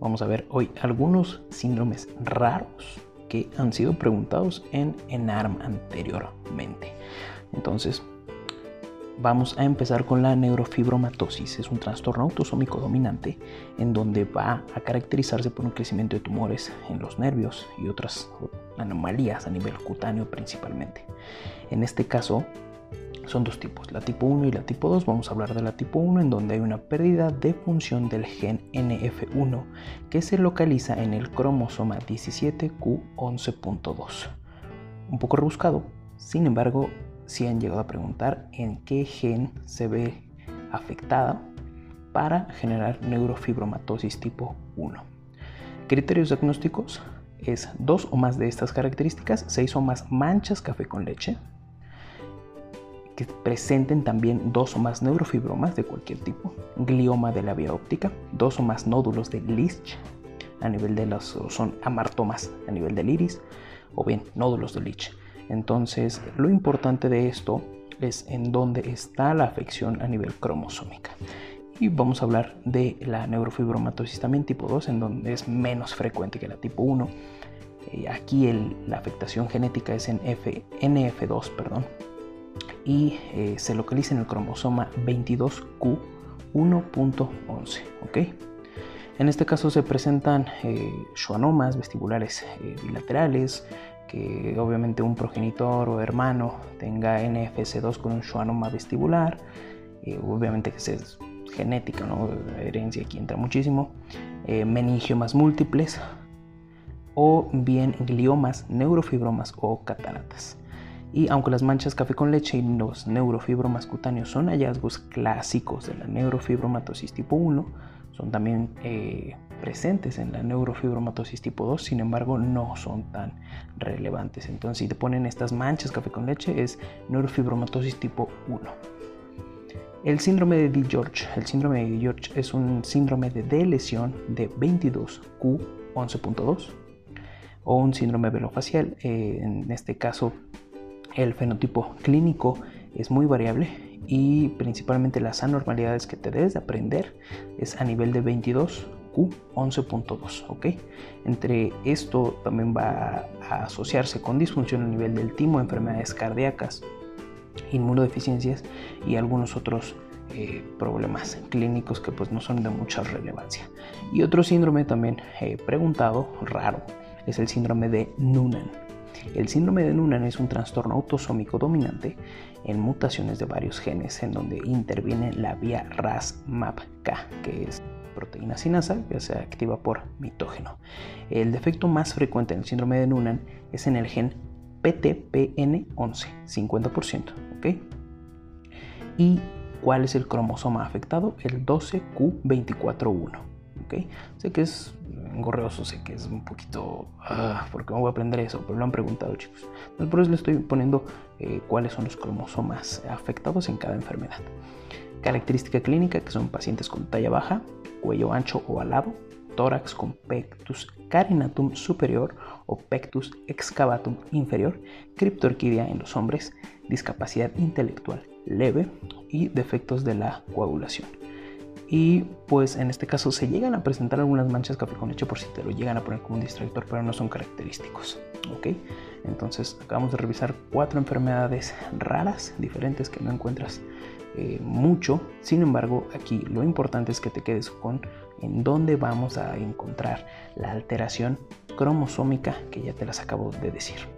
Vamos a ver hoy algunos síndromes raros que han sido preguntados en ENARM anteriormente. Entonces, vamos a empezar con la neurofibromatosis. Es un trastorno autosómico dominante en donde va a caracterizarse por un crecimiento de tumores en los nervios y otras anomalías a nivel cutáneo principalmente. En este caso, son dos tipos, la tipo 1 y la tipo 2. Vamos a hablar de la tipo 1 en donde hay una pérdida de función del gen NF1 que se localiza en el cromosoma 17q11.2. Un poco rebuscado, sin embargo, si han llegado a preguntar en qué gen se ve afectada para generar neurofibromatosis tipo 1. Criterios diagnósticos es dos o más de estas características, seis o más manchas café con leche, que presenten también dos o más neurofibromas de cualquier tipo, glioma de la vía óptica, dos o más nódulos de Lich a nivel de los son amartomas a nivel del iris o bien nódulos de Lich. Entonces, lo importante de esto es en dónde está la afección a nivel cromosómica. Y vamos a hablar de la neurofibromatosis también tipo 2, en donde es menos frecuente que la tipo 1. Eh, aquí la afectación genética es en F, NF2, perdón, y eh, se localiza en el cromosoma 22Q1.11. ¿ok? En este caso se presentan eh, schwannomas vestibulares eh, bilaterales, que obviamente un progenitor o hermano tenga NFS2 con un schwannoma vestibular, obviamente que es genética, ¿no? herencia aquí entra muchísimo, meningiomas múltiples o bien gliomas, neurofibromas o cataratas. Y aunque las manchas café con leche y los neurofibromas cutáneos son hallazgos clásicos de la neurofibromatosis tipo 1, son también eh, presentes en la neurofibromatosis tipo 2, sin embargo no son tan relevantes. Entonces si te ponen estas manchas café con leche es neurofibromatosis tipo 1. El síndrome de D-George. El síndrome de D-George es un síndrome de lesión de 22Q11.2 o un síndrome velofacial. Eh, en este caso el fenotipo clínico es muy variable y principalmente las anormalidades que te debes de aprender es a nivel de 22 Q11.2, ¿ok? Entre esto también va a asociarse con disfunción a nivel del timo, enfermedades cardíacas, inmunodeficiencias y algunos otros eh, problemas clínicos que pues no son de mucha relevancia. Y otro síndrome también eh, preguntado, raro, es el síndrome de Noonan. El síndrome de Noonan es un trastorno autosómico dominante en mutaciones de varios genes en donde interviene la vía RAS-MAPK, que es proteína sinasa que se activa por mitógeno. El defecto más frecuente en el síndrome de Noonan es en el gen PTPN11, 50%. ¿ok? ¿Y cuál es el cromosoma afectado? El 12Q241. ¿ok? Sé que es engorreoso, sé que es un poquito... Ah, porque me voy a aprender eso? Pero lo han preguntado chicos. Entonces por eso le estoy poniendo eh, cuáles son los cromosomas afectados en cada enfermedad. Característica clínica que son pacientes con talla baja, cuello ancho o alado, tórax con pectus carinatum superior o pectus excavatum inferior, criptorquidia en los hombres, discapacidad intelectual leve y defectos de la coagulación. Y pues en este caso se llegan a presentar algunas manchas café con por si te lo llegan a poner como un distractor, pero no son característicos. ¿ok? Entonces acabamos de revisar cuatro enfermedades raras, diferentes que no encuentras eh, mucho. Sin embargo, aquí lo importante es que te quedes con en dónde vamos a encontrar la alteración cromosómica que ya te las acabo de decir.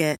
It.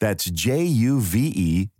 That's J U V E